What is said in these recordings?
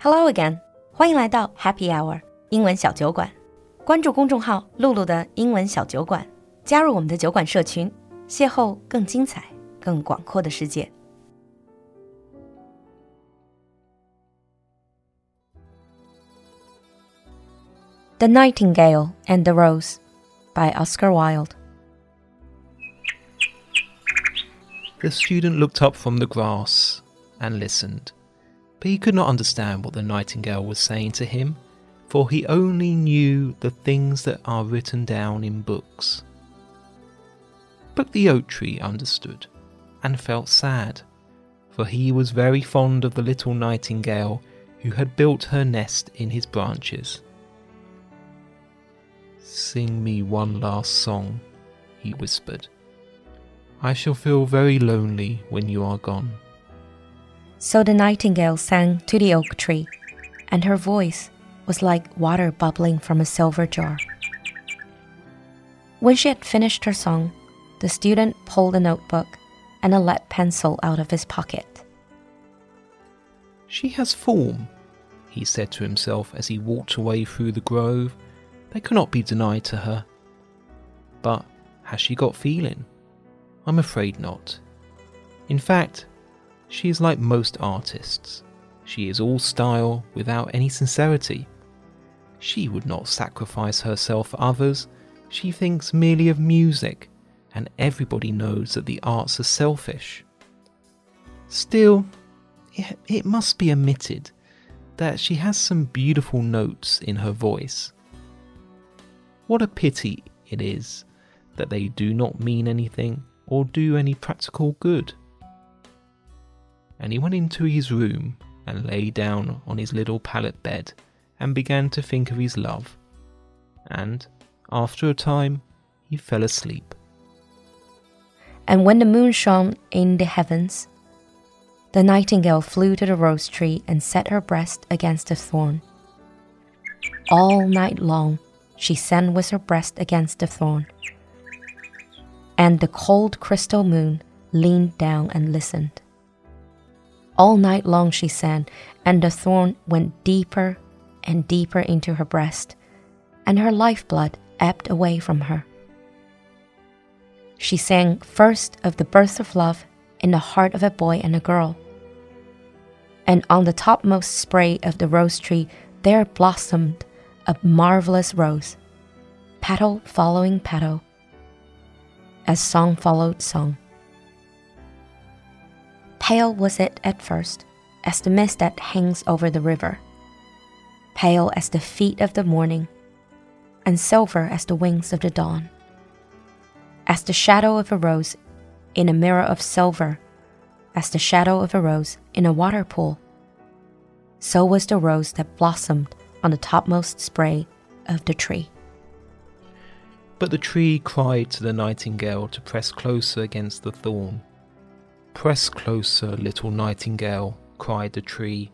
Hello again，欢迎来到 Happy Hour 英文小酒馆。关注公众号“露露的英文小酒馆”，加入我们的酒馆社群，邂逅更精彩、更广阔的世界。The Nightingale and the Rose by Oscar Wilde. The student looked up from the grass and listened but he could not understand what the nightingale was saying to him, for he only knew the things that are written down in books. But the oak tree understood and felt sad, for he was very fond of the little nightingale who had built her nest in his branches. Sing me one last song, he whispered. I shall feel very lonely when you are gone. So the nightingale sang to the oak tree, and her voice was like water bubbling from a silver jar. When she had finished her song, the student pulled a notebook and a lead pencil out of his pocket. She has form, he said to himself as he walked away through the grove. They cannot be denied to her. But has she got feeling? I'm afraid not. In fact, she is like most artists. She is all style without any sincerity. She would not sacrifice herself for others. She thinks merely of music, and everybody knows that the arts are selfish. Still, it, must be admitted that she has some beautiful notes in her voice. What a pity it is that they do not mean anything or do any practical good and he went into his room and lay down on his little pallet bed and began to think of his love. And after a time, he fell asleep. And when the moon shone in the heavens, the nightingale flew to the rose tree and set her breast against the thorn. All night long, she sang with her breast against the thorn. And the cold crystal moon leaned down and listened. All night long she sang, and the thorn went deeper and deeper into her breast, and her lifeblood ebbed away from her. She sang first of the birth of love in the heart of a boy and a girl. And on the topmost spray of the rose tree there blossomed a marvelous rose, petal following petal, as song followed song. Pale was it at first, as the mist that hangs over the river, pale as the feet of the morning, and silver as the wings of the dawn. As the shadow of a rose in a mirror of silver, as the shadow of a rose in a water pool, so was the rose that blossomed on the topmost spray of the tree. But the tree cried to the nightingale to press closer against the thorn Press closer, little nightingale, cried the tree,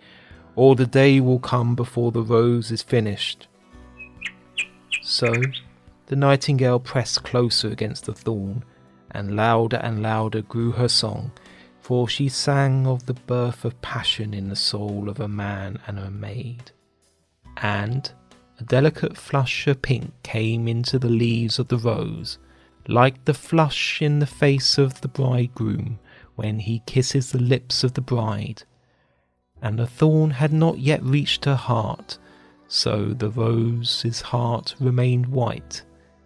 or the day will come before the rose is finished. So the nightingale pressed closer against the thorn, and louder and louder grew her song, for she sang of the birth of passion in the soul of a man and a maid. And a delicate flush of pink came into the leaves of the rose, like the flush in the face of the bridegroom when he kisses the lips of the bride. And the thorn had not yet reached her heart, so the rose's heart remained white,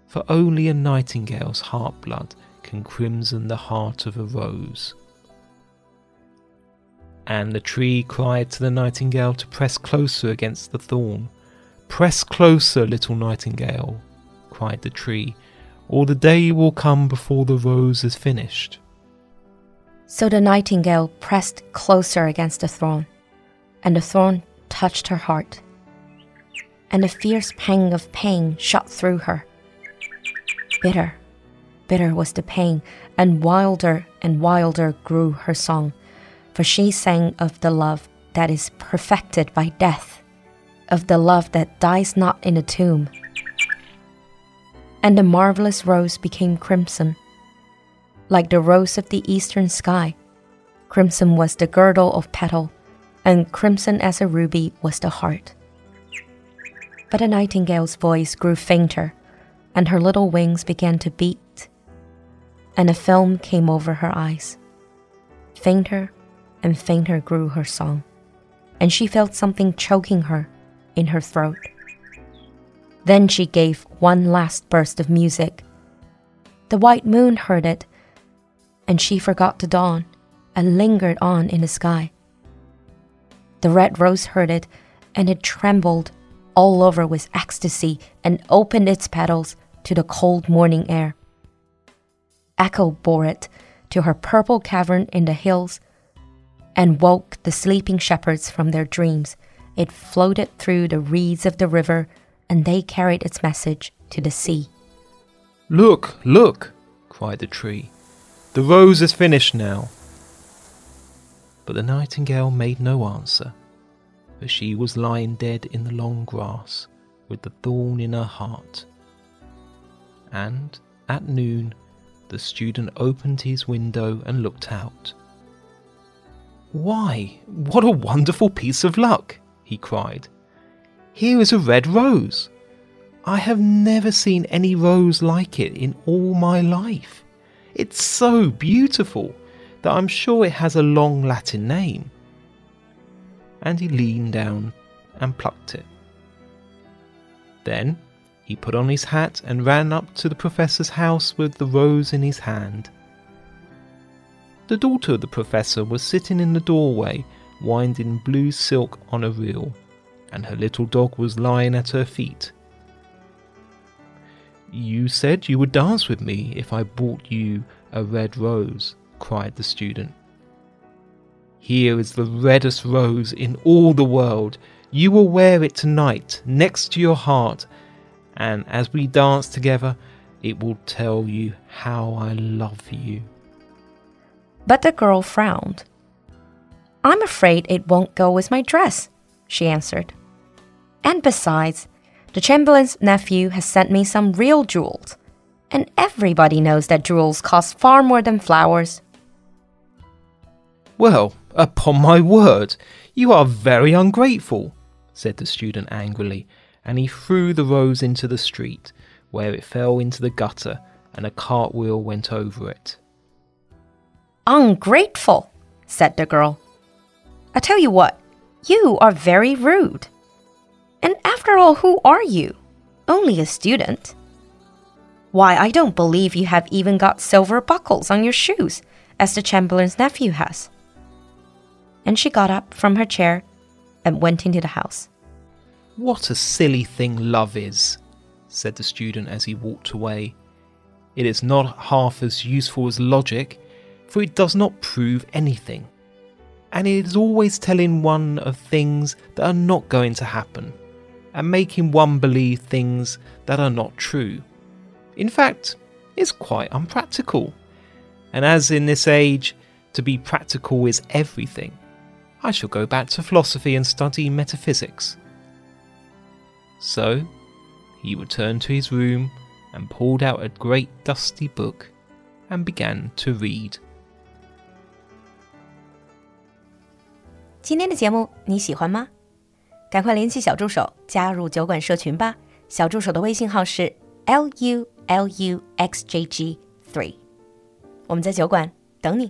for only a nightingale's heart blood can crimson the heart of a rose. And the tree cried to the nightingale to press closer against the thorn. Press closer, little nightingale, cried the tree, or the day will come before the rose is finished. So the nightingale pressed closer against the thorn, and the thorn touched her heart. And a fierce pang of pain shot through her. Bitter, bitter was the pain, and wilder and wilder grew her song, for she sang of the love that is perfected by death, of the love that dies not in a tomb. And the marvelous rose became crimson like the rose of the eastern sky. Crimson was the girdle of petal, and crimson as a ruby was the heart. But the nightingale's voice grew fainter, and her little wings began to beat, and a film came over her eyes. Fainter and fainter grew her song, and she felt something choking her in her throat. Then she gave one last burst of music. The white moon heard it, and she forgot the dawn and lingered on in the sky. The red rose heard it, and it trembled all over with ecstasy and opened its petals to the cold morning air. Echo bore it to her purple cavern in the hills and woke the sleeping shepherds from their dreams. It floated through the reeds of the river, and they carried its message to the sea. Look, look, cried the tree. The rose is finished now. But the nightingale made no answer, for she was lying dead in the long grass with the thorn in her heart. And at noon, the student opened his window and looked out. Why, what a wonderful piece of luck! he cried. Here is a red rose. I have never seen any rose like it in all my life. It's so beautiful that I'm sure it has a long Latin name. And he leaned down and plucked it. Then he put on his hat and ran up to the professor's house with the rose in his hand. The daughter of the professor was sitting in the doorway, winding blue silk on a reel, and her little dog was lying at her feet. You said you would dance with me if I brought you a red rose, cried the student. Here is the reddest rose in all the world. You will wear it tonight next to your heart, and as we dance together, it will tell you how I love you. But the girl frowned. I'm afraid it won't go with my dress, she answered. And besides, the Chamberlain's nephew has sent me some real jewels, and everybody knows that jewels cost far more than flowers. Well, upon my word, you are very ungrateful, said the student angrily, and he threw the rose into the street, where it fell into the gutter and a cartwheel went over it. Ungrateful, said the girl. I tell you what, you are very rude. And after all, who are you? Only a student. Why, I don't believe you have even got silver buckles on your shoes, as the Chamberlain's nephew has. And she got up from her chair and went into the house. What a silly thing love is, said the student as he walked away. It is not half as useful as logic, for it does not prove anything. And it is always telling one of things that are not going to happen, and making one believe things that are not true. In fact, it's quite unpractical. And as in this age, to be practical is everything, I shall go back to philosophy and study metaphysics. So, he returned to his room and pulled out a great dusty book and began to read. 今天的节目你喜欢吗？ 赶快联系小助手加入酒馆社群吧。小助手的微信号是 l u l u x j g three，我们在酒馆等你。